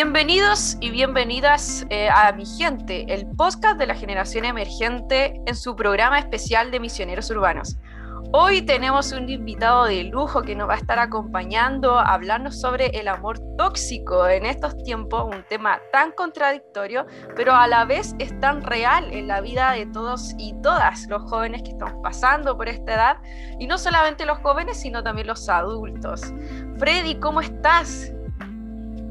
Bienvenidos y bienvenidas eh, a Mi Gente, el podcast de la generación emergente en su programa especial de misioneros urbanos. Hoy tenemos un invitado de lujo que nos va a estar acompañando a sobre el amor tóxico en estos tiempos, un tema tan contradictorio, pero a la vez es tan real en la vida de todos y todas los jóvenes que estamos pasando por esta edad, y no solamente los jóvenes, sino también los adultos. Freddy, ¿cómo estás?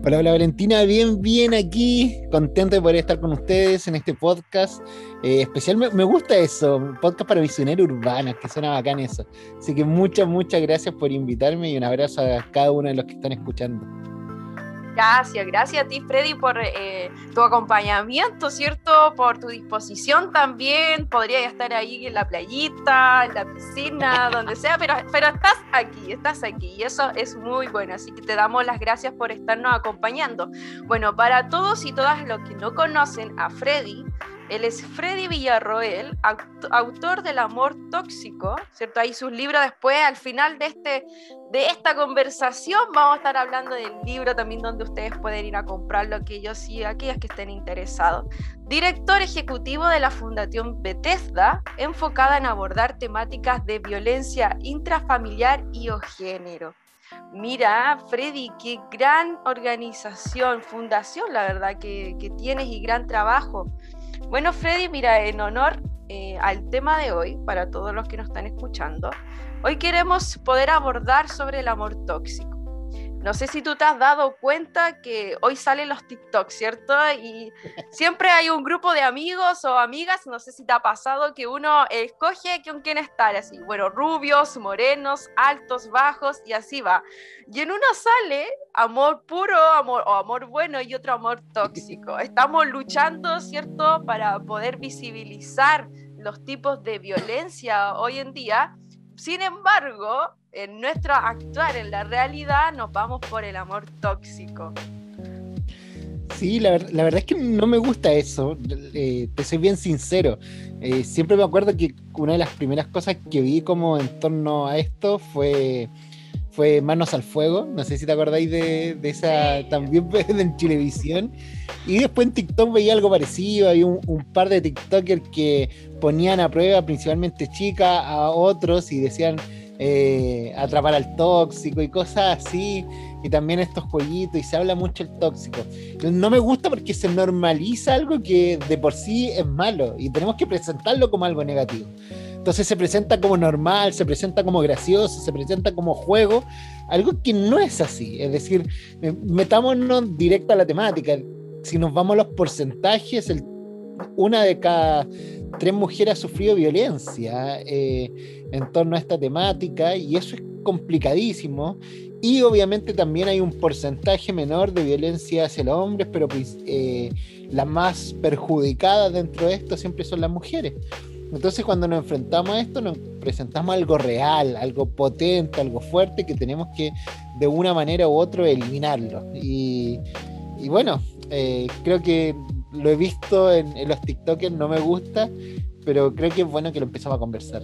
Hola, hola Valentina, bien, bien aquí, contento de poder estar con ustedes en este podcast. Eh, especial, me, gusta eso, podcast para visioneros urbanos, que suena bacán eso. Así que muchas, muchas gracias por invitarme y un abrazo a cada uno de los que están escuchando. Gracias, gracias a ti Freddy por eh, tu acompañamiento, ¿cierto? Por tu disposición también. Podría estar ahí en la playita, en la piscina, donde sea, pero, pero estás aquí, estás aquí y eso es muy bueno. Así que te damos las gracias por estarnos acompañando. Bueno, para todos y todas los que no conocen a Freddy, él es Freddy Villarroel, autor del Amor Tóxico, ¿cierto? Ahí sus libros después, al final de, este, de esta conversación, vamos a estar hablando del libro también donde ustedes pueden ir a comprarlo, aquellos y aquellas que estén interesados. Director ejecutivo de la Fundación Bethesda, enfocada en abordar temáticas de violencia intrafamiliar y o género. Mira, Freddy, qué gran organización, fundación, la verdad, que, que tienes y gran trabajo. Bueno, Freddy, mira, en honor eh, al tema de hoy, para todos los que nos están escuchando, hoy queremos poder abordar sobre el amor tóxico. No sé si tú te has dado cuenta que hoy salen los TikToks, ¿cierto? Y siempre hay un grupo de amigos o amigas, no sé si te ha pasado que uno escoge con quién estar, así, bueno, rubios, morenos, altos, bajos, y así va. Y en uno sale amor puro amor, o amor bueno y otro amor tóxico. Estamos luchando, ¿cierto?, para poder visibilizar los tipos de violencia hoy en día. Sin embargo, en nuestro actuar, en la realidad, nos vamos por el amor tóxico. Sí, la, la verdad es que no me gusta eso, eh, te soy bien sincero. Eh, siempre me acuerdo que una de las primeras cosas que vi como en torno a esto fue, fue Manos al Fuego, no sé si te acordáis de, esa, también en Televisión. Y después en TikTok veía algo parecido, hay un, un, par de TikTokers que ponían a prueba, principalmente chicas, a otros y decían eh, atrapar al tóxico y cosas así, y también estos jueguitos, y se habla mucho el tóxico. No me gusta porque se normaliza algo que de por sí es malo, y tenemos que presentarlo como algo negativo. Entonces se presenta como normal, se presenta como gracioso, se presenta como juego, algo que no es así. Es decir, eh, metámonos directo a la temática. Si nos vamos a los porcentajes, el, una de cada tres mujeres ha sufrido violencia eh, en torno a esta temática y eso es complicadísimo. Y obviamente también hay un porcentaje menor de violencia hacia los hombres, pero pues, eh, las más perjudicadas dentro de esto siempre son las mujeres. Entonces cuando nos enfrentamos a esto nos presentamos algo real, algo potente, algo fuerte que tenemos que de una manera u otra eliminarlo. Y, bueno, eh, creo que lo he visto en, los TikTokers, no me gusta, pero creo que es bueno que lo empezamos a conversar.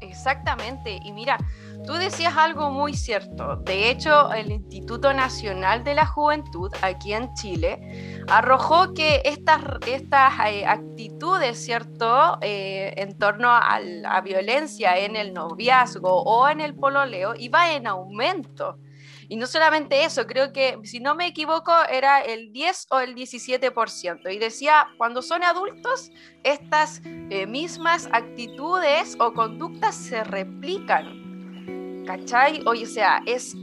Exactamente, y mira, tú decías algo muy cierto. De hecho, el Instituto Nacional de la Juventud aquí en Chile arrojó que estas, estas eh, actitudes, ¿cierto?, eh, en torno a la violencia en el noviazgo o en el pololeo iba en aumento. Y no solamente eso, creo que, si no me equivoco, era el 10 o el 17%. Y decía, cuando son adultos, estas eh, mismas actitudes o conductas se replican. ¿Cachai? Oye, o sea, es,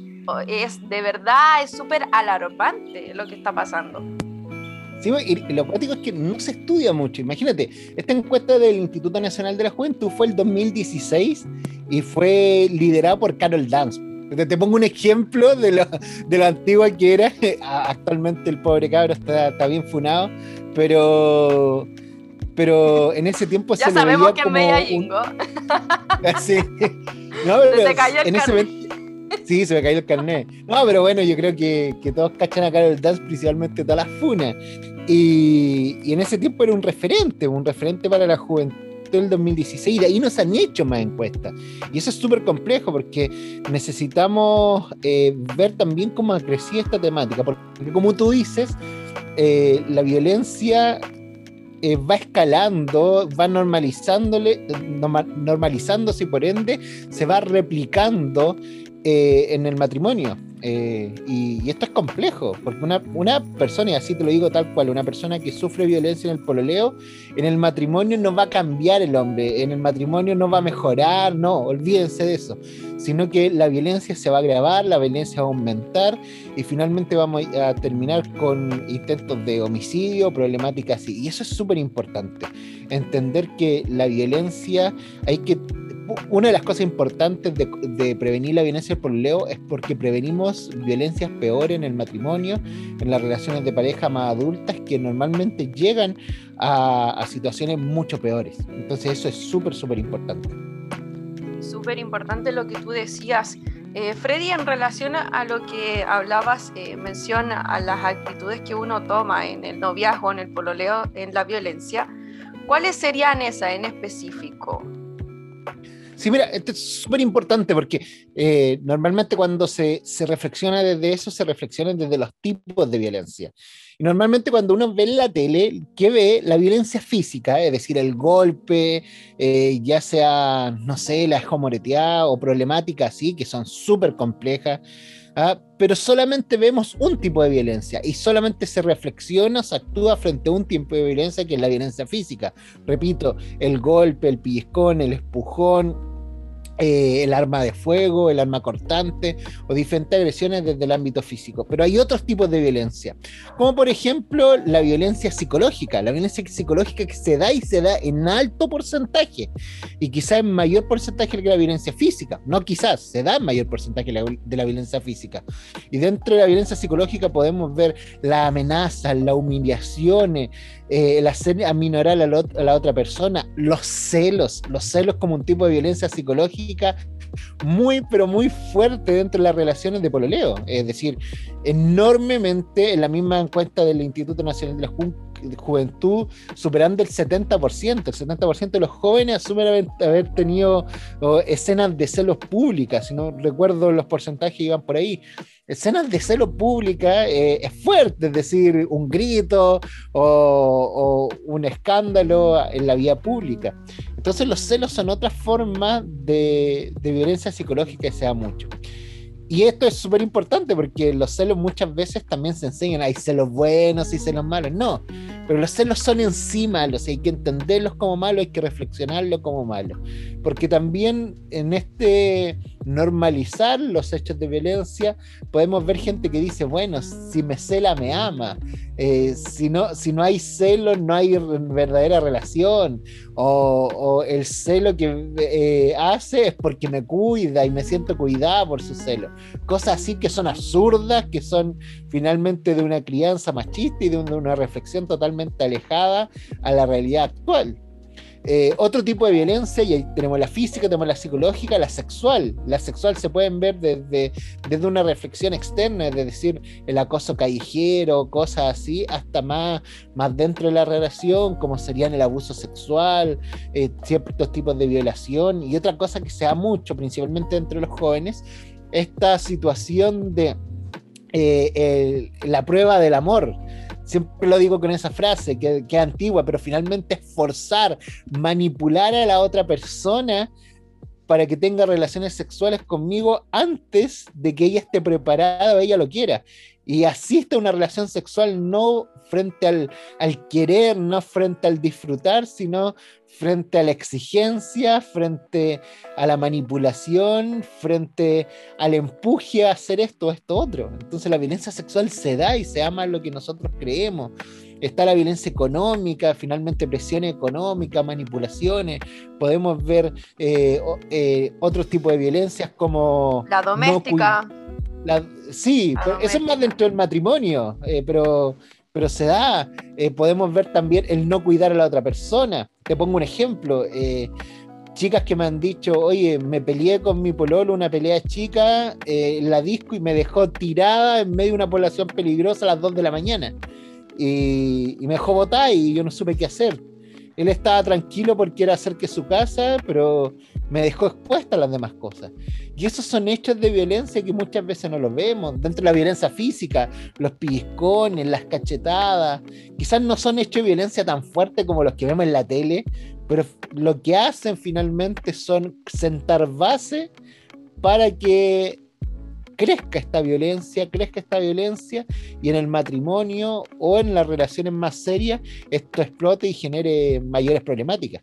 es de verdad, es súper alarmante lo que está pasando. Sí, y lo práctico es que no se estudia mucho. Imagínate, esta encuesta del Instituto Nacional de la Juventud fue el 2016 y fue liderada por Carol Dance te, pongo un ejemplo de lo, de lo antigua que era. Actualmente el pobre cabro está, está bien funado, pero pero en ese tiempo ya se sabemos que como un... sí. no, pero se cayó el en ese Sí, se me cayó el carnet. No, pero bueno, yo creo que, que todos cachan a Carol Dance, principalmente todas las funas. Y, y, en ese tiempo era un referente, un referente para la juventud partió el 2016 y de ahí no se han hecho más encuestas. Y eso es súper complejo porque necesitamos eh, ver también cómo ha crecido esta temática, porque como tú dices, eh, la violencia eh, va escalando, va normalizándole, normalizándose y por ende se va replicando en el matrimonio. Eh, y, esto es complejo, porque una, persona, y así te lo digo tal cual, una persona que sufre violencia en el pololeo, en el matrimonio no va a cambiar el hombre, en el matrimonio no va a mejorar, no, olvídense de eso, sino que la violencia se va a agravar, la violencia va a aumentar y finalmente vamos a terminar con intentos de homicidio, problemáticas así. Y eso es súper importante, entender que la violencia hay que una de las cosas importantes de, prevenir la violencia por Leo es porque prevenimos violencias peores en el matrimonio, en las relaciones de pareja más adultas que normalmente llegan a, situaciones mucho peores. Entonces eso es súper, súper importante. Súper importante lo que tú decías. Eh, Freddy, en relación a lo que hablabas, eh, menciona a las actitudes que uno toma en el noviazgo, en el pololeo, en la violencia. ¿Cuáles serían esas en específico? Sí, mira, esto es súper importante porque eh, normalmente cuando se, se, reflexiona desde eso, se reflexiona desde los tipos de violencia. Y normalmente cuando uno ve en la tele, ¿qué ve? La violencia física, es decir, el golpe, eh, ya sea, no sé, la escomoreteada o problemática así, que son súper complejas. ¿Ah? pero solamente vemos un tipo de violencia y solamente se reflexiona, se actúa frente a un tipo de violencia que es la violencia física. Repito, el golpe, el pellizcón, el espujón, eh, el arma de fuego, el arma cortante o diferentes agresiones desde el ámbito físico. Pero hay otros tipos de violencia, como por ejemplo la violencia psicológica, la violencia psicológica que se da y se da en alto porcentaje y quizás en mayor porcentaje que la violencia física, no quizás, se da en mayor porcentaje de la violencia física. Y dentro de la violencia psicológica podemos ver la amenaza, la humillaciones, eh, el hacer aminorar a, la otra persona, los celos, los celos como un tipo de violencia psicológica muy, pero muy fuerte dentro de las relaciones de pololeo. Es decir, enormemente en la misma encuesta del Instituto Nacional de la Juventud, superando el 70%. El 70% de los jóvenes asumen haber, tenido escenas de celos públicas, si no recuerdo los porcentajes iban por ahí escenas de celo pública eh, es fuerte, es decir, un grito o, un escándalo en la vía pública. Entonces los celos son otra forma de, violencia psicológica y se da mucho. Y esto es súper importante porque los celos muchas veces también se enseñan, hay celos buenos y celos malos. No, pero los celos son en sí malos, hay que entenderlos como malos, hay que reflexionarlos como malos. Porque también en este normalizar los hechos de violencia, podemos ver gente que dice, bueno, si me cela, me ama. Eh, si, no, si no hay celos, no hay verdadera relación. O, el celo que eh, hace es porque me cuida y me siento cuidada por su celo. Cosas así que son absurdas, que son finalmente de una crianza machista y de una reflexión totalmente alejada a la realidad actual. Eh, otro tipo de violencia, y ahí tenemos la física, tenemos la psicológica, la sexual. La sexual se pueden ver desde, desde una reflexión externa, es decir, el acoso callejero, cosas así, hasta más, más dentro de la relación, como serían el abuso sexual, eh, ciertos tipos de violación. Y otra cosa que se da mucho, principalmente entre los jóvenes, esta situación de eh, la prueba del amor Siempre lo digo con esa frase que, que es antigua, pero finalmente es forzar, manipular a la otra persona para que tenga relaciones sexuales conmigo antes de que ella esté preparada o ella lo quiera. Y asiste a una relación sexual no frente al, al, querer, no frente al disfrutar, sino frente a la exigencia, frente a la manipulación, frente al empuje a hacer esto o esto otro. Entonces la violencia sexual se da y se ama lo que nosotros creemos. Está la violencia económica, finalmente presión económica, manipulaciones. Podemos ver eh, eh, otros tipos de violencias como... La doméstica. sí, eso es más dentro del matrimonio, eh, pero pero se da. Eh, podemos ver también el no cuidar a la otra persona. Te pongo un ejemplo. Eh, chicas que me han dicho, oye, me peleé con mi pololo, una pelea chica, eh, la disco y me dejó tirada en medio de una población peligrosa a las 2 de la mañana. Y, me dejó botar y yo no supe qué hacer. Él estaba tranquilo porque era cerca de su casa, pero me dejó expuesta a las demás cosas. Y esos son hechos de violencia que muchas veces no los vemos. Dentro de la violencia física, los pellizcones, las cachetadas, quizás no son hechos de violencia tan fuertes como los que vemos en la tele, pero lo que hacen finalmente son sentar base para que crezca esta violencia, crezca esta violencia y en el matrimonio o en las relaciones más serias esto explote y genere mayores problemáticas.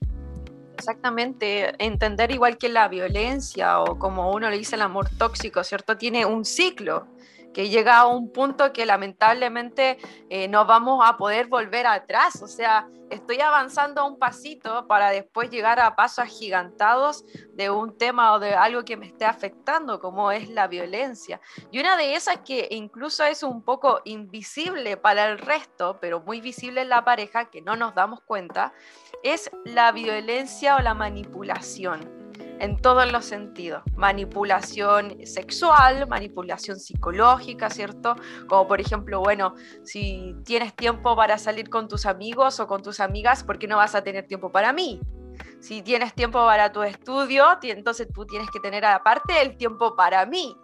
Exactamente, entender igual que la violencia o como uno le dice el amor tóxico, ¿cierto? Tiene un ciclo que llega a un punto que lamentablemente eh, no vamos a poder volver atrás. O sea, estoy avanzando un pasito para después llegar a pasos agigantados de un tema o de algo que me esté afectando, como es la violencia. Y una de esas que incluso es un poco invisible para el resto, pero muy visible en la pareja, que no nos damos cuenta, es la violencia o la manipulación en todos los sentidos. Manipulación sexual, manipulación psicológica, ¿cierto? Como por ejemplo, bueno, si tienes tiempo para salir con tus amigos o con tus amigas, ¿por qué no vas a tener tiempo para mí? Si tienes tiempo para tu estudio, entonces tú tienes que tener aparte el tiempo para mí.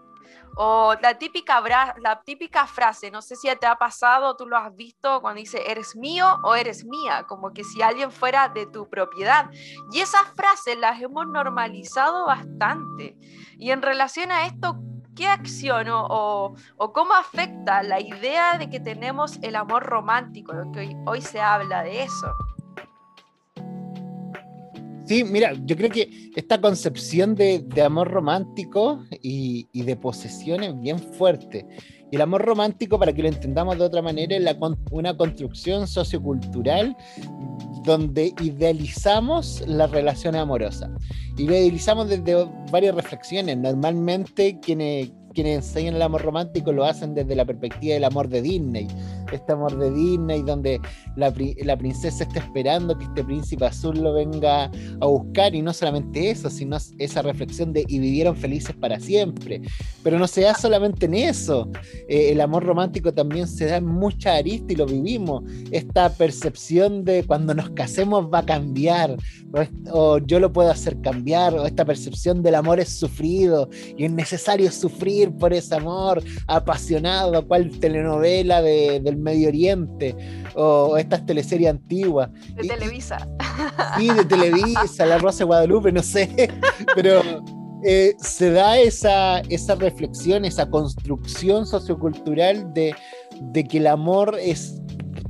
O la típica, frase, no sé si te ha pasado, tú lo has visto cuando dice eres mío o eres mía, como que si alguien fuera de tu propiedad. Y esas frases las hemos normalizado bastante. Y en relación a esto, ¿qué acción o, cómo afecta la idea de que tenemos el amor romántico? Que hoy se habla de eso. Sí, mira, yo creo que esta concepción de, amor romántico y, de posesión es bien fuerte. Y el amor romántico, para que lo entendamos de otra manera, es una construcción sociocultural donde idealizamos la relación amorosa. Y idealizamos desde varias reflexiones. Normalmente quienes, quienes enseñan el amor romántico lo hacen desde la perspectiva del amor de Disney este amor de Disney, donde la, princesa está esperando que este príncipe azul lo venga a buscar, y no solamente eso, sino esa reflexión de y vivieron felices para siempre. Pero no se da solamente en eso, eh, el amor romántico también se da en mucha arista y lo vivimos. Esta percepción de cuando nos casemos va a cambiar, o, yo lo puedo hacer cambiar, o esta percepción del amor es sufrido y es necesario sufrir por ese amor apasionado, cual telenovela de, del Medio Oriente o estas teleseries antiguas. De Televisa. Sí, de Televisa, La Rosa de Guadalupe, no sé, pero eh, se da esa, esa reflexión, esa construcción sociocultural de, de que el amor es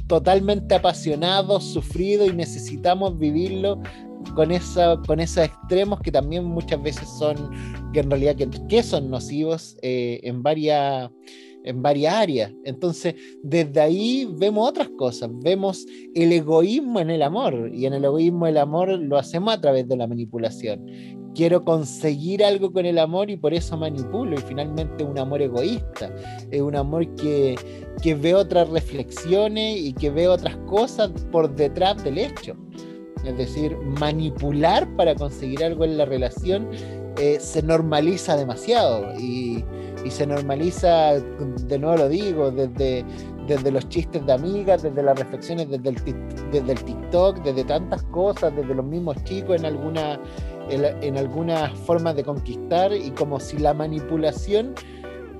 totalmente apasionado, sufrido y necesitamos vivirlo con, esa, con esos extremos que también muchas veces son, que en realidad que, son nocivos eh, en varias en varias áreas. Entonces, desde ahí vemos otras cosas, vemos el egoísmo en el amor y en el egoísmo el amor lo hacemos a través de la manipulación. Quiero conseguir algo con el amor y por eso manipulo y finalmente un amor egoísta, es un amor que, que ve otras reflexiones y que ve otras cosas por detrás del hecho. Es decir, manipular para conseguir algo en la relación eh, se normaliza demasiado y, se normaliza, de nuevo lo digo, desde, desde los chistes de amigas, desde las reflexiones desde el, desde el TikTok, desde tantas cosas, desde los mismos chicos en alguna en, algunas formas de conquistar y como si la manipulación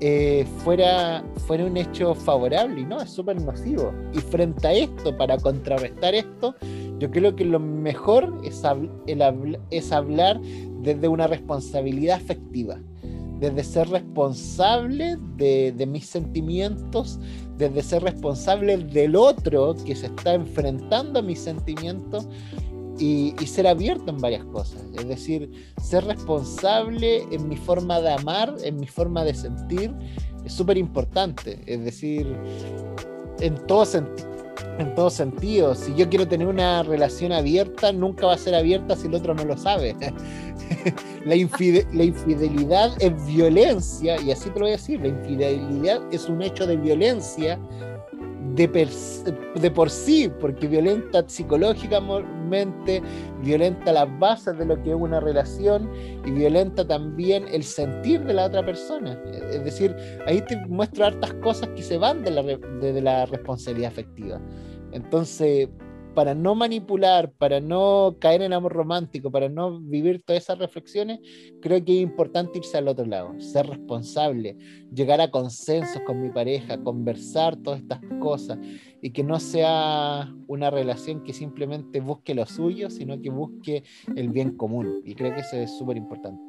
eh, fuera, fuera un hecho favorable y no, es súper nocivo. Y frente a esto, para contrarrestar esto, yo creo que lo mejor es, es hablar desde una responsabilidad afectiva, desde ser responsable de, mis sentimientos, desde ser responsable del otro que se está enfrentando a mis sentimientos y, ser abierto en varias cosas. Es decir, ser responsable en mi forma de amar, en mi forma de sentir, es súper importante. Es decir, en todo sentido en todo sentido. Si yo quiero tener una relación abierta, nunca va a ser abierta si el otro no lo sabe. la, infidelidad es violencia, y así te lo voy a decir, la infidelidad es un hecho de violencia de, por sí, porque violenta psicológicamente, violenta las bases de lo que es una relación y violenta también el sentir de la otra persona. Es decir, ahí te muestro hartas cosas que se van de de la responsabilidad afectiva. Entonces, para no manipular, para no caer en amor romántico, para no vivir todas esas reflexiones, creo que es importante irse al otro lado, ser responsable, llegar a consensos con mi pareja, conversar todas estas cosas y que no sea una relación que simplemente busque lo suyo, sino que busque el bien común. Y creo que eso es súper importante.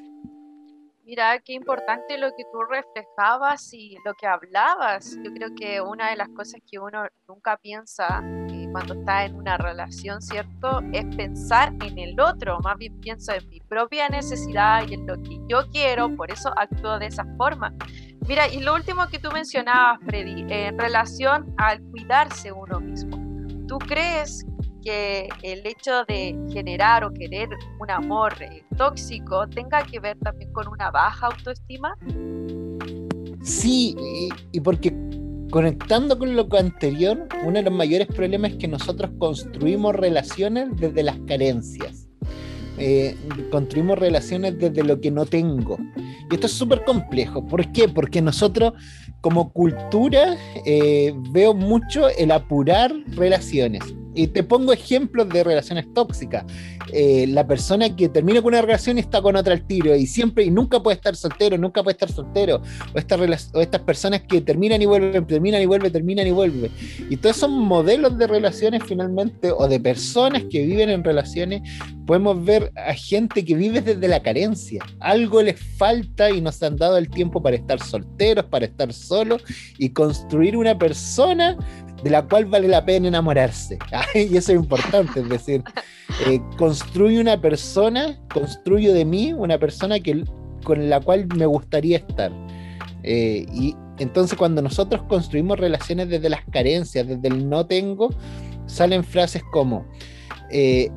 Mira, qué importante lo que tú reflejabas y lo que hablabas. Yo creo que una de las cosas que uno nunca piensa eh, cuando está en una relación, ¿cierto? Es pensar en el otro. Más bien pienso en mi propia necesidad y en lo que yo quiero, por eso actúo de esa forma. Mira, y lo último que tú mencionabas, Freddy, en relación al cuidarse uno mismo. ¿Tú crees que el hecho de generar o querer un amor eh, tóxico tenga que ver también con una baja autoestima? Sí, y, porque conectando con lo anterior, uno de los mayores problemas es que nosotros construimos relaciones desde las carencias. Eh, construimos relaciones desde lo que no tengo. Y esto es súper complejo. ¿Por qué? Porque nosotros como cultura eh, veo mucho el apurar relaciones. Y te pongo ejemplos de relaciones tóxicas. Eh, la persona que termina con una relación y está con otra al tiro y siempre y nunca puede estar soltero, nunca puede estar soltero. O, estas o estas personas que terminan y vuelven, terminan y vuelven, terminan y vuelven. Y todos esos modelos de relaciones finalmente, o de personas que viven en relaciones, podemos ver a gente que vive desde la carencia. Algo les falta y no se han dado el tiempo para estar solteros, para estar solos y construir una persona de la cual vale la pena enamorarse. y eso es importante, es decir, eh, construye una persona, construyo de mí una persona que, con la cual me gustaría estar. Eh, y entonces cuando nosotros construimos relaciones desde las carencias, desde el no tengo, salen frases como, eh,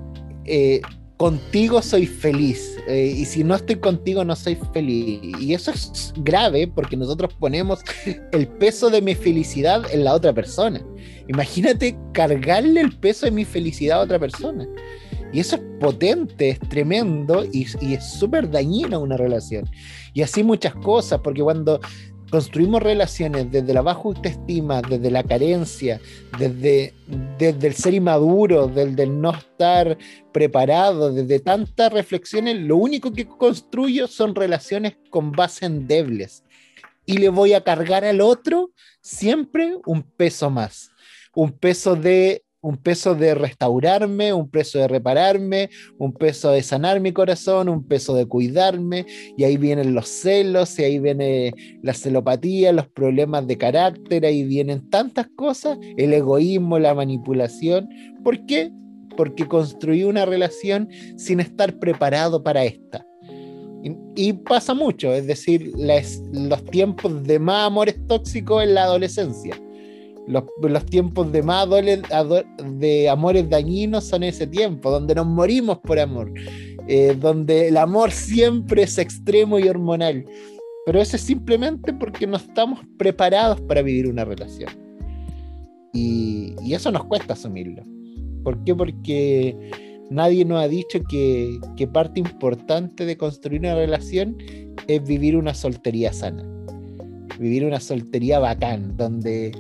contigo soy feliz eh, y si no estoy contigo no soy feliz. Y eso es grave porque nosotros ponemos el peso de mi felicidad en la otra persona. Imagínate cargarle el peso de mi felicidad a otra persona. Y eso es potente, es tremendo y, y es súper dañino una relación. Y así muchas cosas, porque cuando construimos relaciones desde la baja autoestima, desde la carencia, desde, desde el ser inmaduro, desde el no estar preparado, desde tantas reflexiones, lo único que construyo son relaciones con base endebles. Y le voy a cargar al otro siempre un peso más, un peso de un peso de restaurarme, un peso de repararme, un peso de sanar mi corazón, un peso de cuidarme, y ahí vienen los celos, y ahí viene la celopatía, los problemas de carácter, ahí vienen tantas cosas, el egoísmo, la manipulación. ¿Por qué? Porque construí una relación sin estar preparado para esta. Y, pasa mucho, es decir, los tiempos de más amores tóxicos en la adolescencia los, tiempos de más de amores dañinos son ese tiempo, donde nos morimos por amor, eh, donde el amor siempre es extremo y hormonal. Pero eso es simplemente porque no estamos preparados para vivir una relación. Y, y eso nos cuesta asumirlo. ¿Por qué? Porque nadie nos ha dicho que, que parte importante de construir una relación es vivir una soltería sana. Vivir una soltería bacán, donde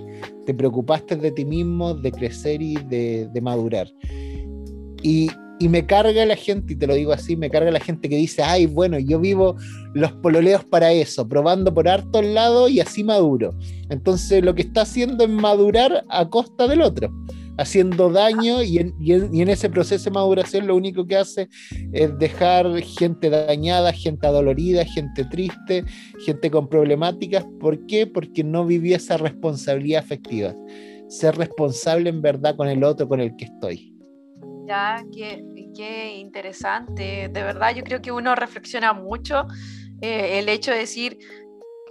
te preocupaste de ti mismo, de crecer y de, madurar. Y, me carga la gente, y te lo digo así, me carga la gente que dice, ay, bueno, yo vivo los pololeos para eso, probando por hartos lados y así maduro. Entonces lo que está haciendo es madurar a costa del otro haciendo daño y en, ese proceso de maduración lo único que hace es dejar gente dañada, gente adolorida, gente triste, gente con problemáticas. ¿Por qué? Porque no viví esa responsabilidad afectiva. Ser responsable en verdad con el otro con el que estoy. Ya, qué, interesante. De verdad, yo creo que uno reflexiona mucho eh, el hecho de decir,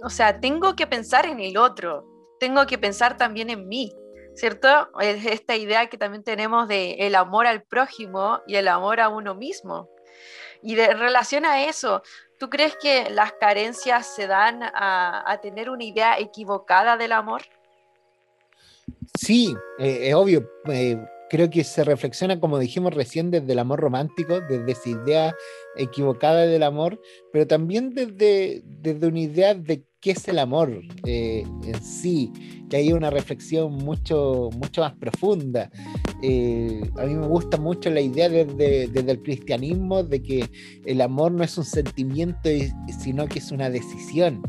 o sea, tengo que pensar en el otro, tengo que pensar también en mí ¿cierto? Es esta idea que también tenemos de el amor al prójimo y el amor a uno mismo. Y de relación a eso, ¿tú crees que las carencias se dan a, tener una idea equivocada del amor? Sí, eh, es obvio. Eh, creo que se reflexiona, como dijimos recién, desde el amor romántico, desde esa idea equivocada del amor, pero también desde, desde una idea de qué es el amor eh, en sí, que hay una reflexión mucho, mucho más profunda. Eh, a mí me gusta mucho la idea desde, desde, el cristianismo de que el amor no es un sentimiento, sino que es una decisión.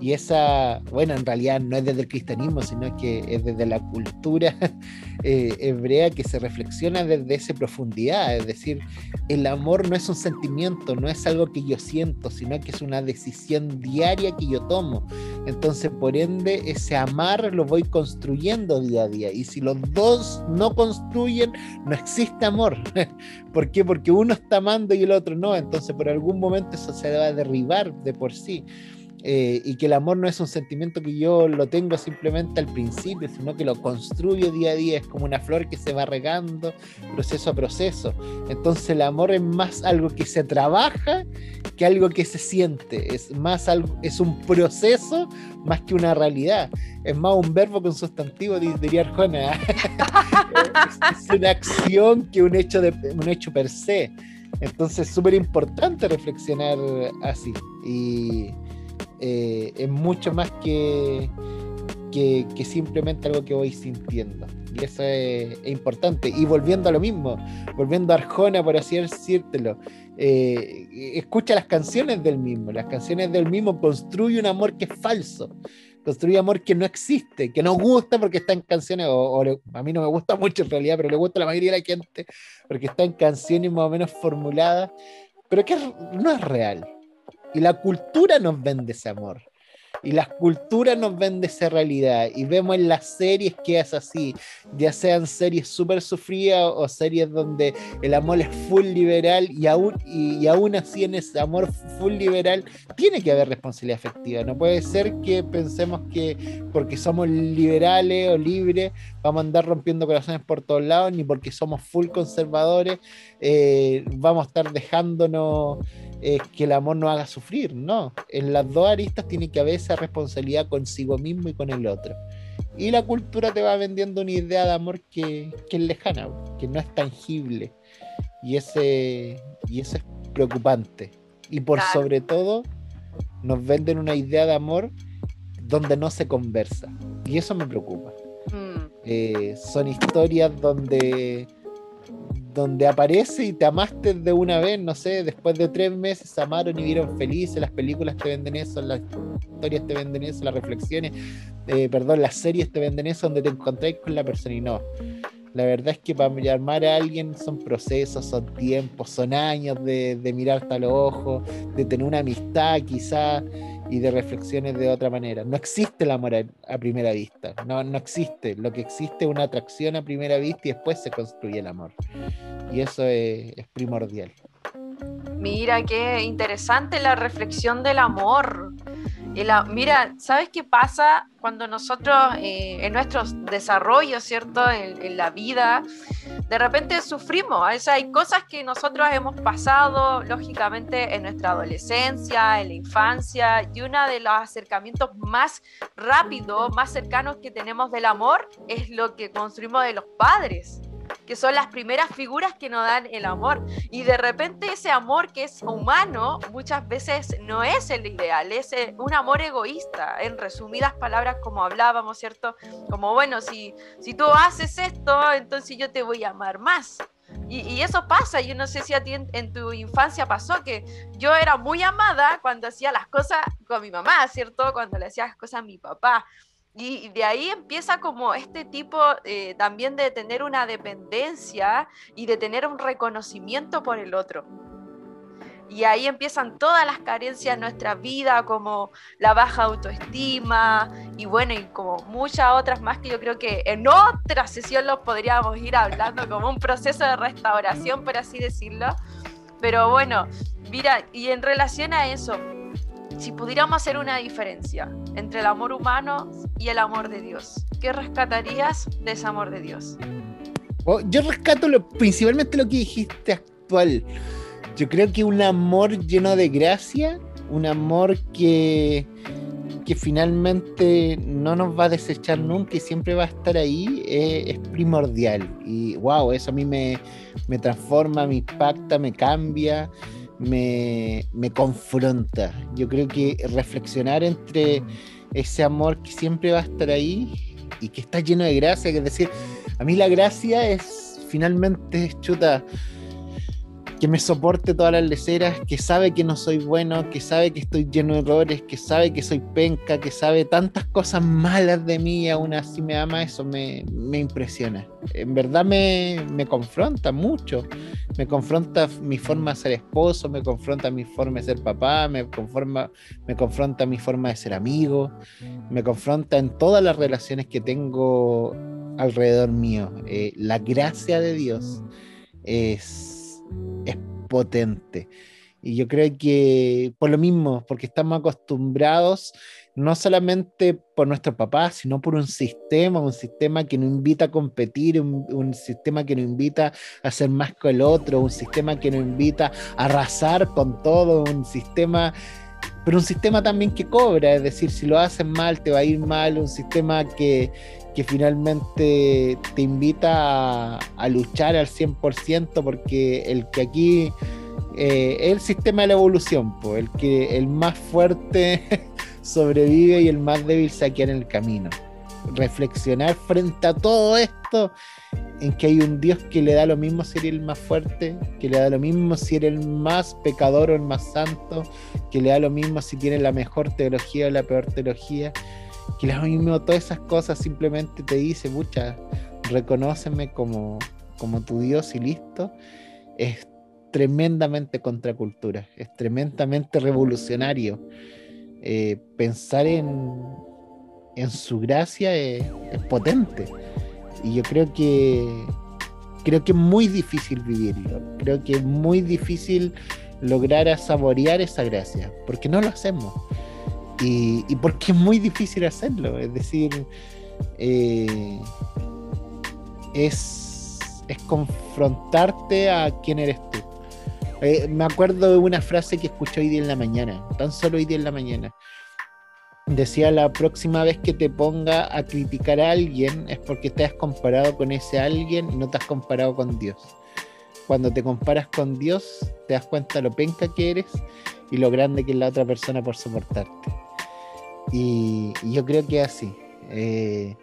Y esa, bueno, en realidad no es desde el cristianismo, sino que es desde la cultura eh, hebrea que se reflexiona desde esa profundidad. Es decir, el amor no es un sentimiento, no es algo que yo siento, sino que es una decisión diaria que yo tomo. Entonces, por ende, ese amar lo voy construyendo día a día. Y si los dos no construyen, no existe amor. ¿Por qué? Porque uno está amando y el otro no. Entonces, por algún momento eso se va a derribar de por sí. Eh, y que el amor no es un sentimiento que yo lo tengo simplemente al principio, sino que lo construyo día a día, es como una flor que se va regando proceso a proceso. Entonces el amor es más algo que se trabaja que algo que se siente, es más algo, es un proceso más que una realidad, es más un verbo con sustantivo, diría Arjona. es, es, una acción que un hecho, de, un hecho per se. Entonces es súper importante reflexionar así. Y, eh, es mucho más que, que, simplemente algo que voy sintiendo. Y eso es, importante. Y volviendo a lo mismo, volviendo a Arjona, por así decírtelo, eh, escucha las canciones del mismo. Las canciones del mismo construye un amor que es falso. Construye amor que no existe, que no gusta porque está en canciones, o, a mí no me gusta mucho en realidad, pero le gusta a la mayoría de la gente porque está en canciones más o menos formuladas, pero que no es real y la cultura nos vende ese amor. Y la cultura nos vende esa realidad. Y vemos en las series que es así, ya sean series súper sufridas o series donde el amor es full liberal y aún, y, aún así en ese amor full liberal tiene que haber responsabilidad afectiva. No puede ser que pensemos que porque somos liberales o libres vamos a andar rompiendo corazones por todos lados, ni porque somos full conservadores eh, vamos a estar dejándonos es que el amor no haga sufrir, no. En las dos aristas tiene que haber esa responsabilidad consigo mismo y con el otro. Y la cultura te va vendiendo una idea de amor que, es lejana, que no es tangible. Y ese, y eso es preocupante. Y por sobre todo, nos venden una idea de amor donde no se conversa. Y eso me preocupa. Mm. Eh, son historias donde donde aparece y te amaste de una vez, no sé, después de tres meses amaron y vieron felices, las películas te venden eso, las historias te venden eso, las reflexiones, eh, perdón, las series te venden eso, donde te encontráis con la persona y no. La verdad es que para llamar a alguien son procesos, son tiempos, son años de, de mirarte a los ojos, de tener una amistad quizá y de reflexiones de otra manera. No existe el amor a, primera vista, no, no existe. Lo que existe es una atracción a primera vista y después se construye el amor. Y eso es, es primordial. Mira, qué interesante la reflexión del amor mira, ¿sabes qué pasa cuando nosotros eh, en nuestros desarrollos, ¿cierto? En, la vida, de repente sufrimos. hay cosas que nosotros hemos pasado, lógicamente, en nuestra adolescencia, en la infancia, y uno de los acercamientos más rápidos, más cercanos que tenemos del amor es lo que construimos de los padres que son las primeras figuras que nos dan el amor. Y de repente ese amor que es humano muchas veces no es el ideal, es eh, un amor egoísta, en resumidas palabras como hablábamos, ¿cierto? Como, bueno, si, si tú haces esto, entonces yo te voy a amar más. Y, eso pasa, yo no sé si a ti en, tu infancia pasó que yo era muy amada cuando hacía las cosas con mi mamá, ¿cierto? Cuando le hacía las cosas a mi papá. Y de ahí empieza como este tipo eh, también de tener una dependencia y de tener un reconocimiento por el otro. Y ahí empiezan todas las carencias en nuestra vida, como la baja autoestima y bueno, y como muchas otras más que yo creo que en otra sesión los podríamos ir hablando como un proceso de restauración, por así decirlo. Pero bueno, mira, y en relación a eso, si pudiéramos hacer una diferencia entre el amor humano y el amor de Dios, ¿qué rescatarías de ese amor de Dios? Oh, yo rescato lo, principalmente lo que dijiste actual. Yo creo que un amor lleno de gracia, un amor que, que finalmente no nos va a desechar nunca y siempre va a estar ahí, eh, es primordial. Y wow, eso a mí me, me transforma, me impacta, me cambia. Me, me confronta. Yo creo que reflexionar entre ese amor que siempre va a estar ahí y que está lleno de gracia, que es decir, a mí la gracia es finalmente, chuta, que me soporte todas las leceras, que sabe que no soy bueno, que sabe que estoy lleno de errores, que sabe que soy penca, que sabe tantas cosas malas de mí y aún así me ama, eso me, impresiona. En verdad me, me, confronta mucho. Me confronta mi forma de ser esposo, me confronta mi forma de ser papá, me, conforma, me confronta mi forma de ser amigo, me confronta en todas las relaciones que tengo alrededor mío. Eh, la gracia de Dios es potente. Y yo creo que por lo mismo, porque estamos acostumbrados no solamente por nuestro papá, sino por un sistema, un sistema que nos invita a competir, un, sistema que nos invita a ser más que el otro, un sistema que nos invita a arrasar con todo, un sistema, pero un sistema también que cobra, es decir, si lo haces mal te va a ir mal, un sistema que, que finalmente te invita a, luchar al 100% porque el que aquí eh, es el sistema de la evolución, pues, el que el más fuerte sobrevive y el más débil se queda en el camino. Reflexionar frente a todo esto, en que hay un Dios que le da lo mismo si eres el más fuerte, que le da lo mismo si eres el más pecador o el más santo, que le da lo mismo si tienes la mejor teología o la peor teología que lo mismo todas esas cosas simplemente te dice, mucha, reconóceme como, como tu Dios y listo, es tremendamente contracultura, es tremendamente revolucionario. Eh, pensar en, en su gracia es, potente. Y yo creo que creo que es muy difícil vivirlo. Creo que es muy difícil lograr saborear esa gracia, porque no lo hacemos. Y, porque es muy difícil hacerlo, es decir, eh, es, confrontarte a quién eres tú. Eh, me acuerdo de una frase que escuché hoy día en la mañana, tan solo hoy día en la mañana. Decía, la próxima vez que te ponga a criticar a alguien es porque te has comparado con ese alguien y no te has comparado con Dios. Cuando te comparas con Dios, te das cuenta lo penca que eres y lo grande que es la otra persona por soportarte. Y, yo creo que así. Eh,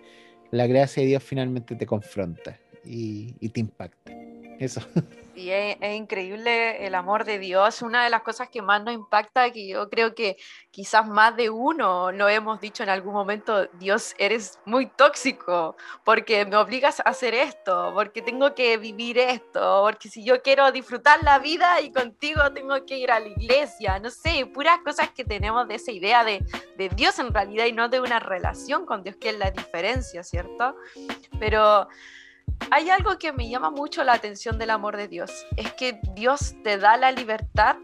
la gracia de Dios finalmente te confronta y, y te impacta. Eso. Y es, increíble el amor de Dios. Una de las cosas que más nos impacta, que yo creo que quizás más de uno lo hemos dicho en algún momento, Dios, eres muy tóxico porque me obligas a hacer esto, porque tengo que vivir esto, porque si yo quiero disfrutar la vida y contigo tengo que ir a la iglesia, no sé, puras cosas que tenemos de esa idea de, de Dios en realidad y no de una relación con Dios, que es la diferencia, ¿cierto? Pero hay algo que me llama mucho la atención del amor de Dios, es que Dios te da la libertad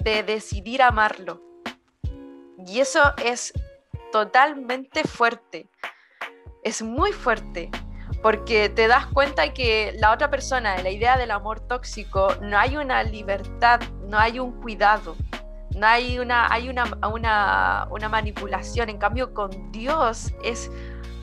de decidir amarlo. Y eso es totalmente fuerte, es muy fuerte, porque te das cuenta que la otra persona, la idea del amor tóxico, no hay una libertad, no hay un cuidado, no hay una, hay una, una, una manipulación. En cambio, con Dios es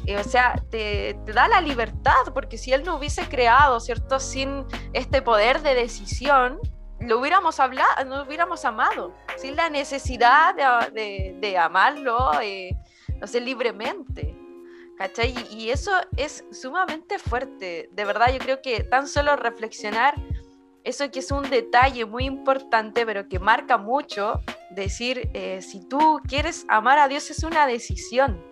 eh, o sea, te, da la libertad, porque si él no hubiese creado, ¿cierto? Sin este poder de decisión, lo hubiéramos hablado, no hubiéramos amado, sin la necesidad de, amarlo, eh, no sé, libremente. ¿Cachai? Y, eso es sumamente fuerte. De verdad, yo creo que tan solo reflexionar eso que es un detalle muy importante, pero que marca mucho, decir, eh, si tú quieres amar a Dios es una decisión.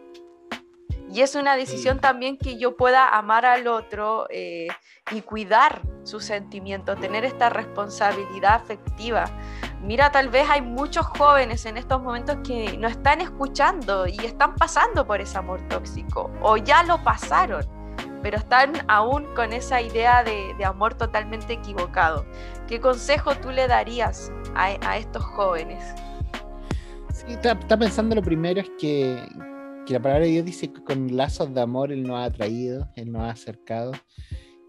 Y es una decisión también que yo pueda amar al otro eh, y cuidar sus sentimientos, tener esta responsabilidad afectiva. Mira, tal vez hay muchos jóvenes en estos momentos que no están escuchando y están pasando por ese amor tóxico o ya lo pasaron, pero están aún con esa idea de, amor totalmente equivocado. ¿Qué consejo tú le darías a, estos jóvenes? Sí, está, está pensando lo primero es que, que la palabra de Dios dice que con lazos de amor Él nos ha atraído, Él nos ha acercado.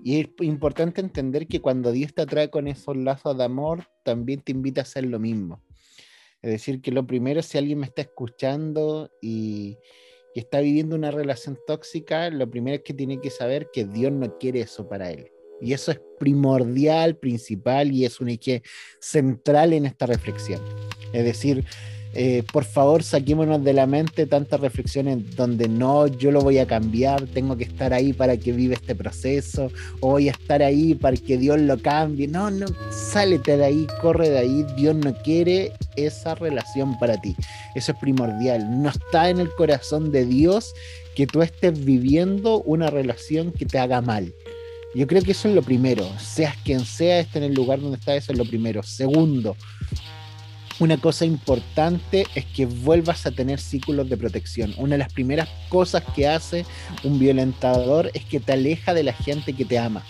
Y es importante entender que cuando Dios te atrae con esos lazos de amor, también te invita a hacer lo mismo. Es decir, que lo primero, si alguien me está escuchando y, está viviendo una relación tóxica, lo primero es que tiene que saber que Dios no quiere eso para él. Y eso es primordial, principal y es un eje central en esta reflexión. Es decir, eh, por favor saquémonos de la mente tantas reflexiones donde no, yo lo voy a cambiar, tengo que estar ahí para que viva este proceso, o voy a estar ahí para que Dios lo cambie. No, no, sálete de ahí, corre de ahí, Dios no quiere esa relación para ti. Eso es primordial. No está en el corazón de Dios que tú estés viviendo una relación que te haga mal. Yo creo que eso es lo primero. Seas quien sea, esté en el lugar donde está, eso es lo primero. Segundo, una cosa importante es que vuelvas a tener círculos de protección. Una de las primeras cosas que hace un violentador es que te aleja de la gente que te ama.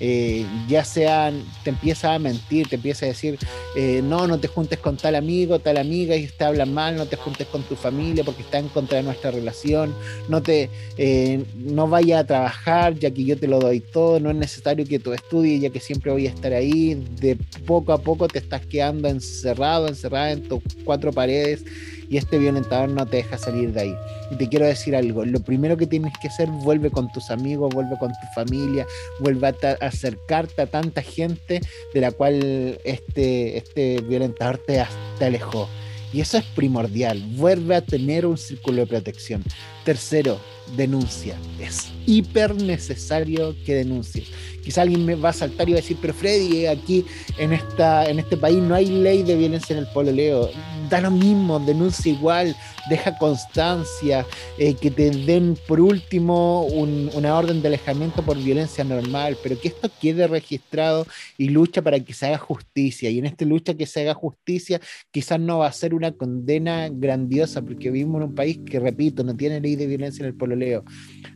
Eh, ya sean, te empieza a mentir, te empieza a decir, eh, no, no te juntes con tal amigo, tal amiga y te hablan mal, no te juntes con tu familia porque está en contra de nuestra relación, no te, eh, no vaya a trabajar ya que yo te lo doy todo, no es necesario que tú estudies ya que siempre voy a estar ahí, de poco a poco te estás quedando encerrado, encerrada en tus cuatro paredes y este violentador no te deja salir de ahí. Y te quiero decir algo, lo primero que tienes que hacer, vuelve con tus amigos, vuelve con tu familia, vuelve a, acercarte a tanta gente de la cual este, este violentador te, te alejó. Y eso es primordial, vuelve a tener un círculo de protección. Tercero, denuncia. Es hiper necesario que denuncies. Quizá alguien me va a saltar y va a decir, pero Freddy, aquí en, esta, en este país no hay ley de violencia en el pololeo. Da lo mismo, denuncia igual, deja constancia, eh, que te den por último una orden de alejamiento por violencia normal, pero que esto quede registrado y lucha para que se haga justicia. Y en esta lucha que se haga justicia, quizás no va a ser una condena grandiosa, porque vivimos en un país que, repito, no tiene ley de violencia en el pololeo,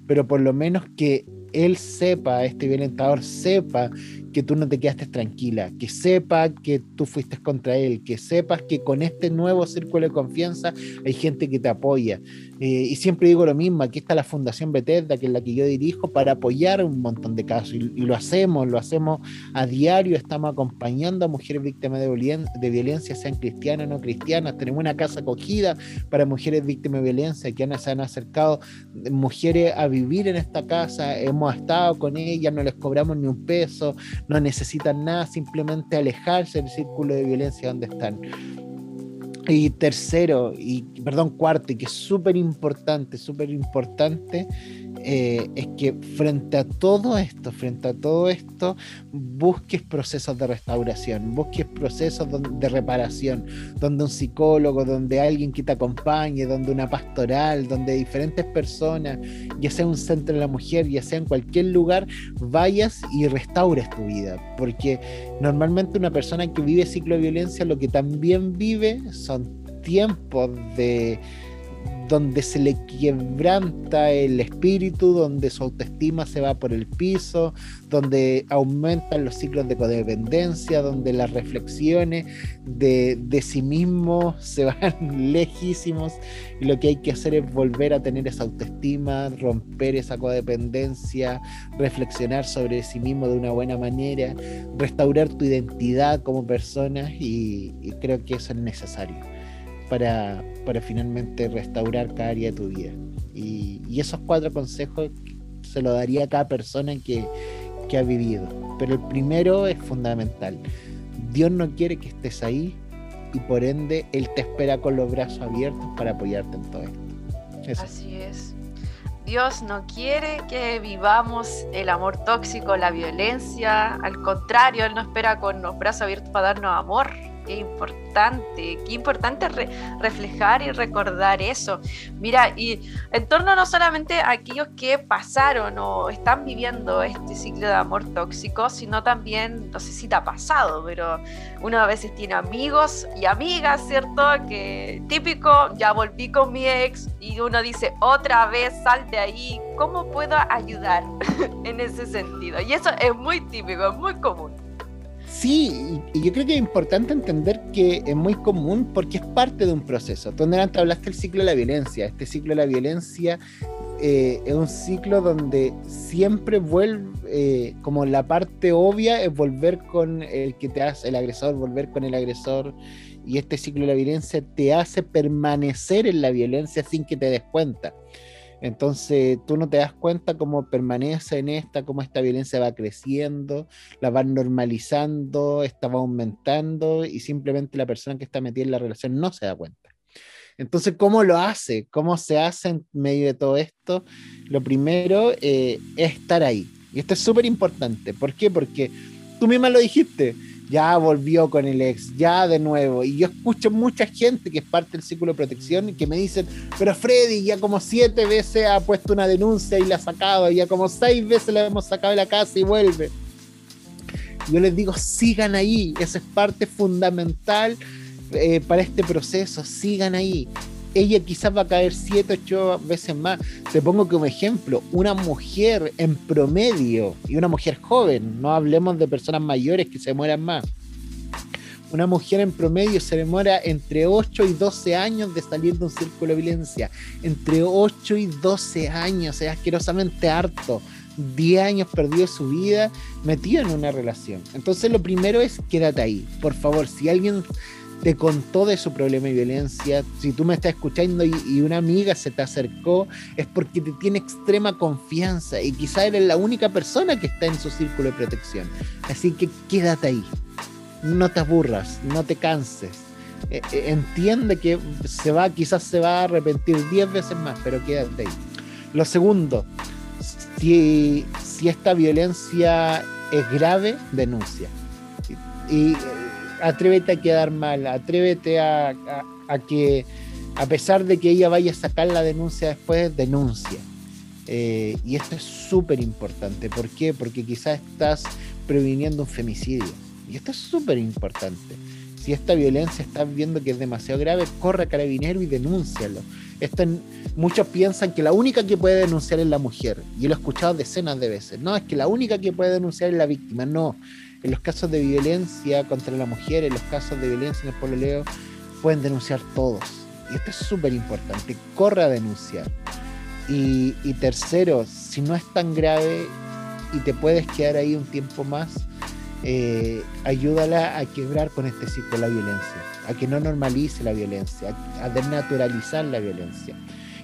pero por lo menos que él sepa, este violentador sepa que tú no te quedaste tranquila, que sepa que tú fuiste contra él, que sepas que con este nuevo círculo de confianza hay gente que te apoya. Eh, y siempre digo lo mismo, aquí está la Fundación Bethesda, que es la que yo dirijo, para apoyar un montón de casos. Y, lo hacemos, lo hacemos a diario, estamos acompañando a mujeres víctimas de, violencia, sean cristianas o no cristianas. Tenemos una casa acogida para mujeres víctimas de violencia, que se han acercado mujeres a vivir en esta casa, hemos estado con ellas, no les cobramos ni un peso, no necesitan nada, simplemente alejarse del círculo de violencia donde están. Y tercero, y perdón, cuarto, y que es súper importante, súper importante, eh, es que frente a todo esto, frente a todo esto, busques procesos de restauración, busques procesos de reparación, donde un psicólogo, donde alguien que te acompañe, donde una pastoral, donde diferentes personas, ya sea un centro de la mujer, ya sea en cualquier lugar, vayas y restaures tu vida. Porque normalmente una persona que vive ciclo de violencia lo que también vive son tiempos de donde se le quebranta el espíritu, donde su autoestima se va por el piso, donde aumentan los ciclos de codependencia, donde las reflexiones de, sí mismo se van lejísimos y lo que hay que hacer es volver a tener esa autoestima, romper esa codependencia, reflexionar sobre sí mismo de una buena manera, restaurar tu identidad como persona y creo que eso es necesario para, para finalmente restaurar cada área de tu vida. Y, esos cuatro consejos se lo daría a cada persona que, que ha vivido. Pero el primero es fundamental. Dios no quiere que estés ahí y por ende Él te espera con los brazos abiertos para apoyarte en todo esto. Así es. Dios no quiere que vivamos el amor tóxico, la violencia. Al contrario, Él nos espera con los brazos abiertos para darnos amor, qué importante, qué importante reflejar y recordar eso. Mira, y en torno no solamente a aquellos que pasaron o están viviendo este ciclo de amor tóxico, sino también, no sé si te ha pasado, pero uno a veces tiene amigos y amigas, ¿cierto? Que típico, ya volví con mi ex y uno dice, otra vez, sal de ahí, ¿cómo puedo ayudar en ese sentido? Y eso es muy típico, es muy común. Sí, y yo creo que es importante entender que es muy común porque es parte de un proceso. Donde antes hablaste del ciclo de la violencia. Este ciclo de la violencia eh, es un ciclo donde siempre vuelve, eh, como la parte obvia es volver con el que te hace el agresor, volver con el agresor. Y este ciclo de la violencia te hace permanecer en la violencia sin que te des cuenta. Entonces tú no te das cuenta cómo permanece en esta, cómo esta violencia va creciendo, la van normalizando, esta va aumentando y simplemente la persona que está metida en la relación no se da cuenta. Entonces, ¿cómo lo hace? ¿Cómo se hace en medio de todo esto? Lo primero eh, es estar ahí. Y esto es súper importante. ¿Por qué? Porque tú misma lo dijiste ya volvió con el ex, ya de nuevo. Y yo escucho mucha gente que es parte del círculo de protección y que me dicen, pero Freddy ya como siete veces ha puesto una denuncia y la ha sacado, ya como seis veces la hemos sacado de la casa y vuelve. Yo les digo, sigan ahí, esa es parte fundamental eh, para este proceso, sigan ahí ella quizás va a caer 7, 8 veces más. Te pongo como ejemplo, una mujer en promedio y una mujer joven, no hablemos de personas mayores que se mueran más. Una mujer en promedio se demora entre 8 y 12 años de salir de un círculo de violencia. Entre 8 y 12 años, es asquerosamente harto. 10 años perdido su vida metido en una relación. Entonces lo primero es quédate ahí. Por favor, si alguien te contó de su problema de violencia, si tú me estás escuchando y, una amiga se te acercó, es porque te tiene extrema confianza y quizá eres la única persona que está en su círculo de protección. Así que quédate ahí, no te aburras, no te canses. E, e, entiende que se va, quizás se va a arrepentir 10 veces más, pero quédate ahí. Lo segundo, si esta violencia es grave, denuncia. y atrévete a quedar mal, atrévete a, que, a pesar de que ella vaya a sacar la denuncia después, denuncia. Eh, y esto es súper importante. ¿Por qué? Porque quizás estás previniendo un femicidio. Y esto es súper importante. Si esta violencia estás viendo que es demasiado grave, corre a carabinero y denúncialo. Esto, muchos piensan que la única que puede denunciar es la mujer. Y lo he escuchado decenas de veces. No, es que la única que puede denunciar es la víctima. No, en los casos de violencia contra la mujer, en los casos de violencia en el pololeo, pueden denunciar todos. Y esto es súper importante, corre a denunciar. Y, tercero, si no es tan grave y te puedes quedar ahí un tiempo más, eh, ayúdala a quebrar con este ciclo la violencia, a que no normalice la violencia, a, a desnaturalizar la violencia.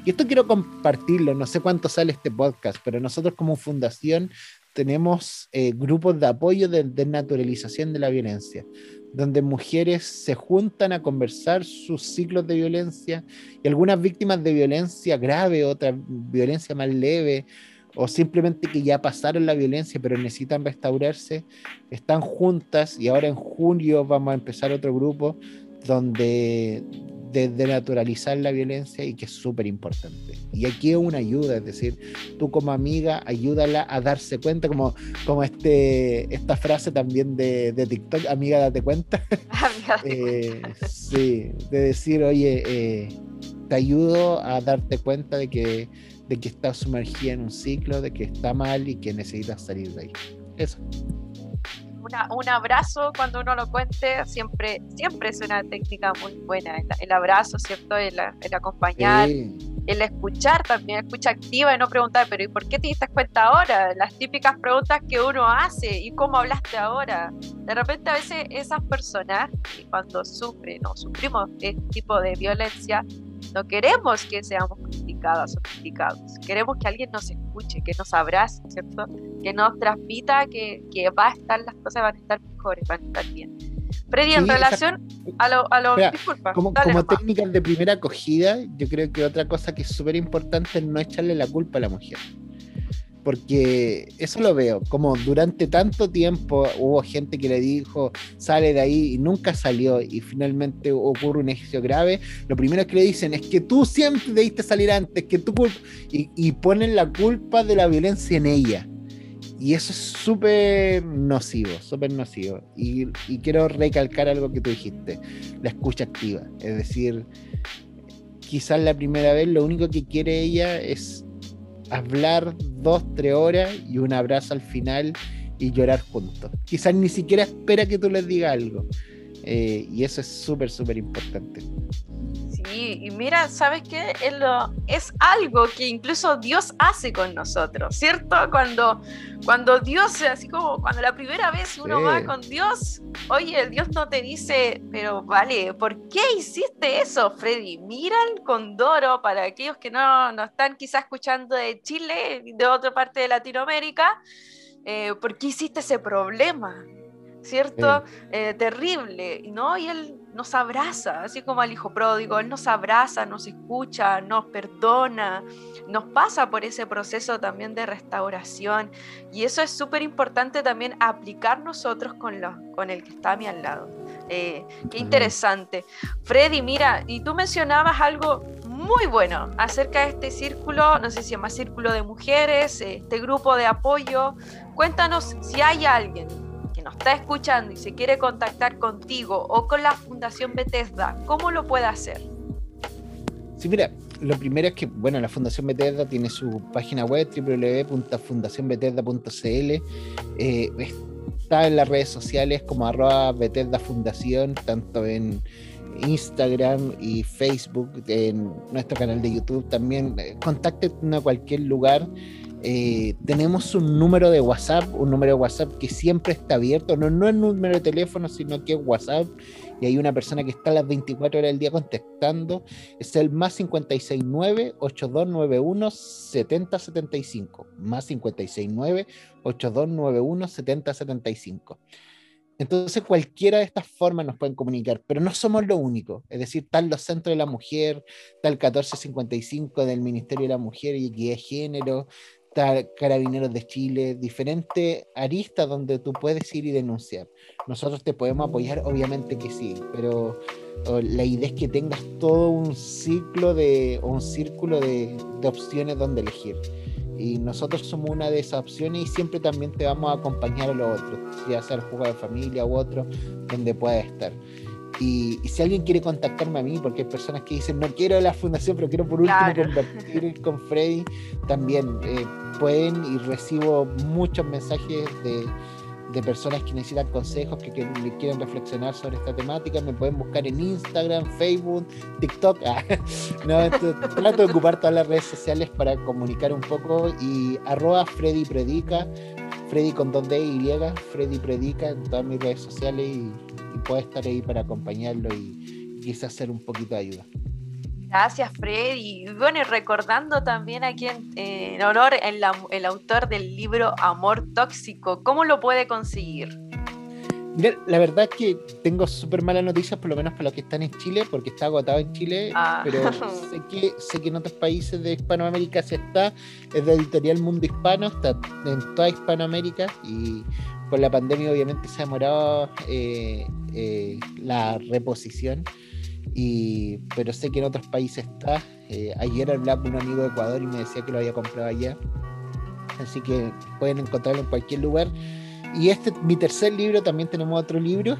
Y esto quiero compartirlo, no sé cuánto sale este podcast, pero nosotros como fundación tenemos eh, grupos de apoyo de desnaturalización de la violencia, donde mujeres se juntan a conversar sus ciclos de violencia y algunas víctimas de violencia grave, otras violencia más leve, o simplemente que ya pasaron la violencia pero necesitan restaurarse, están juntas y ahora en junio vamos a empezar otro grupo donde de, naturalizar la violencia y que es súper importante. Y aquí es una ayuda, es decir, tú como amiga, ayúdala a darse cuenta, como, como este, esta frase también de, de TikTok, amiga, date cuenta. eh, sí, de decir, oye, eh, te ayudo a darte cuenta de que, de que estás sumergida en un ciclo, de que está mal y que necesitas salir de ahí. Eso un abrazo cuando uno lo cuente siempre, siempre es una técnica muy buena. El, abrazo, ¿cierto? El, acompañar, el escuchar también, escucha activa y no preguntar, pero ¿y por qué te diste cuenta ahora? Las típicas preguntas que uno hace, ¿y cómo hablaste ahora? De repente a veces esas personas, cuando sufren o sufrimos este tipo de violencia, no queremos que seamos criticadas o criticados. Queremos que alguien nos escuche, que nos abrace, ¿cierto? Que nos transmita que, que va a estar, las cosas van a estar mejores, van a estar bien. Freddy, en relación a lo, a lo disculpa, como, como técnica de primera acogida, yo creo que otra cosa que es súper importante es no echarle la culpa a la mujer porque eso lo veo, como durante tanto tiempo hubo gente que le dijo, sale de ahí y nunca salió y finalmente ocurre un éxito grave, lo primero que le dicen es que tú siempre debiste salir antes, que tú y, y ponen la culpa de la violencia en ella. Y eso es súper nocivo, súper nocivo. Y, y quiero recalcar algo que tú dijiste, la escucha activa. Es decir, quizás la primera vez lo único que quiere ella es hablar dos, tres horas y un abrazo al final y llorar juntos. Quizás ni siquiera espera que tú les digas algo. Eh, y eso es súper, súper importante. Sí, y mira, ¿sabes qué? Es algo que incluso Dios hace con nosotros, ¿cierto? Cuando, cuando Dios, así como cuando la primera vez uno va con Dios, oye, Dios no te dice, pero vale, ¿por qué hiciste eso, Freddy? Mira el condoro para aquellos que no, no están quizás escuchando de Chile, de otra parte de Latinoamérica, eh, ¿por qué hiciste ese problema? ¿Cierto? Eh, terrible, ¿no? Y Él nos abraza, así como al Hijo Pródigo, Él nos abraza, nos escucha, nos perdona, nos pasa por ese proceso también de restauración. Y eso es súper importante también aplicar nosotros con, lo, con el que está a mi al lado. Eh, qué interesante. Freddy, mira, y tú mencionabas algo muy bueno acerca de este círculo, no sé si se llama círculo de mujeres, este grupo de apoyo. Cuéntanos si hay alguien está escuchando y se quiere contactar contigo o con la Fundación Bethesda, ¿cómo lo puede hacer? Sí, mira, lo primero es que, bueno, la Fundación Bethesda tiene su página web www.fundacionbethesda.cl. Eh, está en las redes sociales como arroba Bethesda Fundación, tanto en Instagram y Facebook, en nuestro canal de YouTube también. Eh, contáctenme a cualquier lugar. Eh, tenemos un número de WhatsApp, un número de WhatsApp que siempre está abierto, no, no es número de teléfono, sino que es WhatsApp, y hay una persona que está a las 24 horas del día contestando, es el más 569-8291-7075, más 569-8291-7075. Entonces cualquiera de estas formas nos pueden comunicar, pero no somos lo único. Es decir, tal los centros de la mujer, tal 1455 del Ministerio de la Mujer y Equidad de Género, Carabineros de Chile, diferentes aristas donde tú puedes ir y denunciar. Nosotros te podemos apoyar, obviamente que sí, pero la idea es que tengas todo un ciclo de, un círculo de, de opciones donde elegir. Y nosotros somos una de esas opciones y siempre también te vamos a acompañar a los otros, ya sea el juego de familia u otro, donde puedas estar. Y, si alguien quiere contactarme a mí, porque hay personas que dicen, no quiero la fundación, pero quiero por último convertir con Freddy, también eh, pueden y recibo muchos mensajes de, de personas que necesitan consejos, que, quieren reflexionar sobre esta temática. Me pueden buscar en Instagram, Facebook, TikTok. Ah, no, trato de ocupar todas las redes sociales para comunicar un poco y arroba Freddy Predica, Freddy con dos D y Freddy Predica en todas mis redes sociales y y pueda estar ahí para acompañarlo y, quizás hacer un poquito de ayuda. Gracias, Freddy. Y bueno, y recordando también aquí en, honor el, el autor del libro Amor Tóxico, ¿cómo lo puede conseguir? La verdad es que tengo súper malas noticias, por lo menos para los que están en Chile, porque está agotado en Chile, ah. pero sé que, sé que en otros países de Hispanoamérica se está, es de Editorial Mundo Hispano, está en toda Hispanoamérica y con la pandemia obviamente se ha demorado eh, eh, la reposición, y, pero sé que en otros países está. Eh, ayer hablaba con un amigo de Ecuador y me decía que lo había comprado allá, así que pueden encontrarlo en cualquier lugar. Y este, mi tercer libro, también tenemos otro libro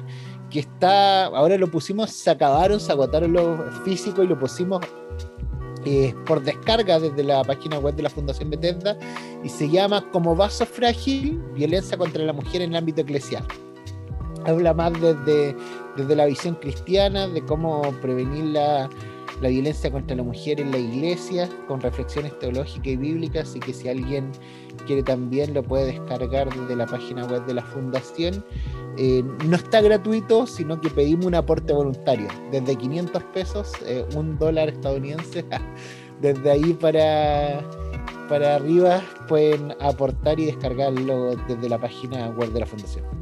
que está, ahora lo pusimos, se acabaron, se agotaron los físicos y lo pusimos eh, por descarga desde la página web de la Fundación Bethesda y se llama Como vaso frágil, violencia contra la mujer en el ámbito eclesial. Habla más desde, desde la visión cristiana, de cómo prevenir la, la violencia contra la mujer en la iglesia, con reflexiones teológicas y bíblicas, así que si alguien quiere también lo puede descargar desde la página web de la fundación. Eh, no está gratuito, sino que pedimos un aporte voluntario, desde 500 pesos, eh, un dólar estadounidense, desde ahí para, para arriba pueden aportar y descargarlo desde la página web de la fundación.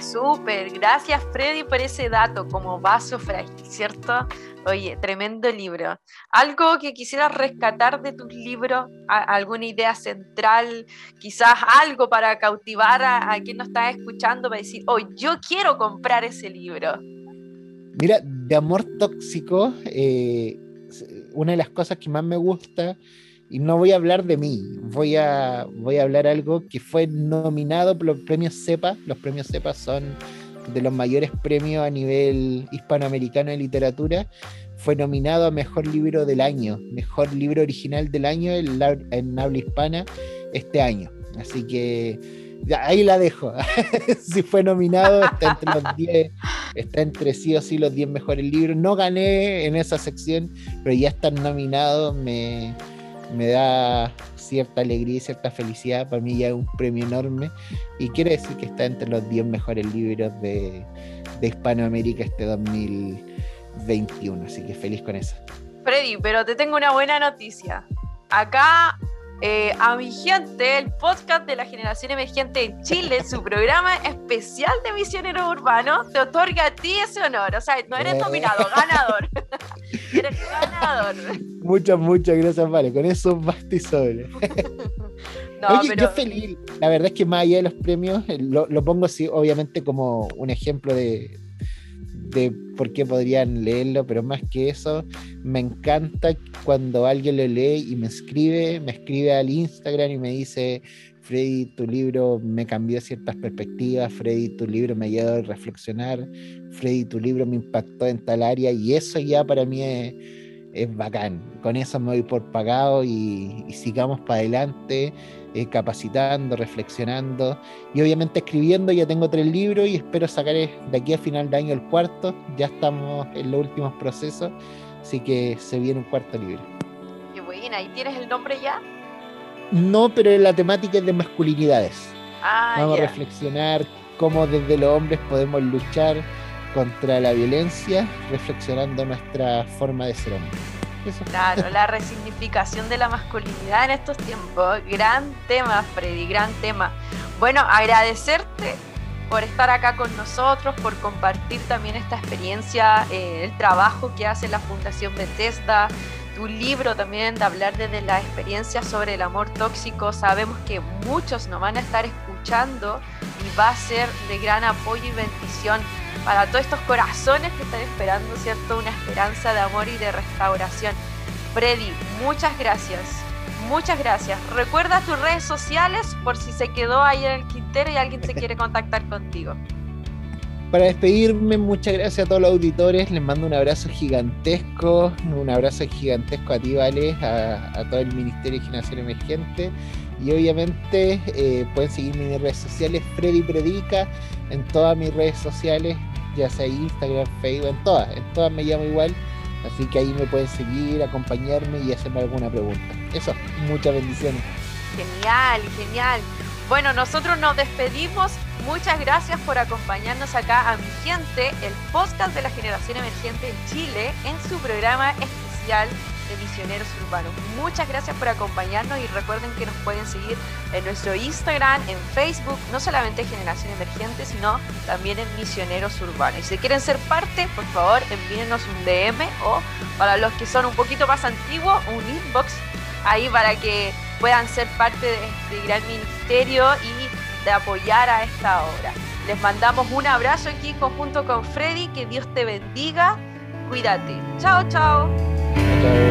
Súper, gracias Freddy por ese dato como vaso frágil, ¿cierto? Oye, tremendo libro. ¿Algo que quisieras rescatar de tus libros? ¿Alguna idea central? Quizás algo para cautivar a, quien nos está escuchando para decir, oh, yo quiero comprar ese libro. Mira, de amor tóxico, eh, una de las cosas que más me gusta, y no voy a hablar de mí, voy a, voy a hablar algo que fue nominado por los premios CEPA. Los premios CEPA son de los mayores premios a nivel hispanoamericano de literatura, fue nominado a Mejor Libro del Año, Mejor Libro Original del Año en, habla hispana este año. Así que ahí la dejo. si fue nominado, está entre los 10, está entre sí o sí los 10 mejores libros. No gané en esa sección, pero ya estar nominado me, me da cierta alegría y cierta felicidad. Para mí ya es un premio enorme. Y quiere decir que está entre los 10 mejores libros de, de Hispanoamérica este 2021. Así que feliz con eso. Freddy, pero te tengo una buena noticia. Acá eh, a mi gente, el podcast de la generación emergente en Chile, su programa especial de misioneros urbanos, te otorga a ti ese honor. O sea, no eres nominado, ganador. eres ganador. Muchas, muchas gracias, Vale. Con eso basta y sobre. no, Oye, yo feliz. La verdad es que más allá de los premios, lo, lo pongo así, obviamente, como un ejemplo de, de por qué podrían leerlo, pero más que eso, me encanta cuando alguien lo lee y me escribe, me escribe al Instagram y me dice, Freddy, tu libro me cambió ciertas perspectivas, Freddy, tu libro me ayudó a reflexionar, Freddy, tu libro me impactó en tal área y eso ya para mí es, es bacán. Con eso me voy por pagado y, y sigamos para adelante. Eh, capacitando, reflexionando y obviamente escribiendo. Ya tengo tres libros y espero sacar de aquí a final de año el cuarto. Ya estamos en los últimos procesos, así que se viene un cuarto libro. Qué buena, ¿y tienes el nombre ya? No, pero la temática es de masculinidades. Ah, Vamos a reflexionar cómo desde los hombres podemos luchar contra la violencia, reflexionando nuestra forma de ser hombre. Claro, la resignificación de la masculinidad en estos tiempos. Gran tema, Freddy, gran tema. Bueno, agradecerte por estar acá con nosotros, por compartir también esta experiencia, eh, el trabajo que hace la Fundación Bethesda, tu libro también de hablar desde la experiencia sobre el amor tóxico. Sabemos que muchos nos van a estar escuchando y va a ser de gran apoyo y bendición para todos estos corazones que están esperando, ¿cierto? Una esperanza de amor y de restauración. Freddy, muchas gracias. Muchas gracias. Recuerda tus redes sociales por si se quedó ahí en el quintero y alguien se quiere contactar contigo. Para despedirme, muchas gracias a todos los auditores. Les mando un abrazo gigantesco, un abrazo gigantesco a ti, Vale, a, todo el Ministerio de Generación Emergente. Y obviamente eh, pueden seguirme en mis redes sociales, Freddy Predica, en todas mis redes sociales ya sea Instagram, Facebook, en todas, en todas me llamo igual, así que ahí me pueden seguir, acompañarme y hacerme alguna pregunta. Eso, muchas bendiciones. Genial, genial. Bueno, nosotros nos despedimos. Muchas gracias por acompañarnos acá a mi gente, el podcast de la generación emergente en Chile, en su programa especial de Misioneros Urbanos. Muchas gracias por acompañarnos y recuerden que nos pueden seguir en nuestro Instagram, en Facebook, no solamente Generación Emergente, sino también en Misioneros Urbanos. Y si quieren ser parte, por favor, envíenos un DM o para los que son un poquito más antiguos, un inbox ahí para que puedan ser parte de este gran ministerio y de apoyar a esta obra. Les mandamos un abrazo aquí conjunto con Freddy, que Dios te bendiga, cuídate. Chao, chao.